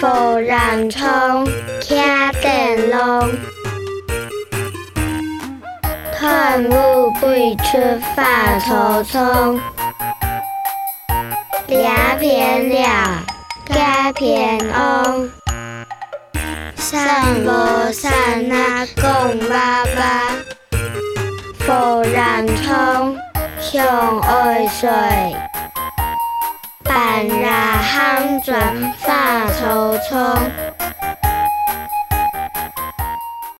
富人冲，骑电龙，团舞背出发草丛，俩片了，加片翁，散无散那讲爸爸，富人冲，向爱水。半日喊转发草丛。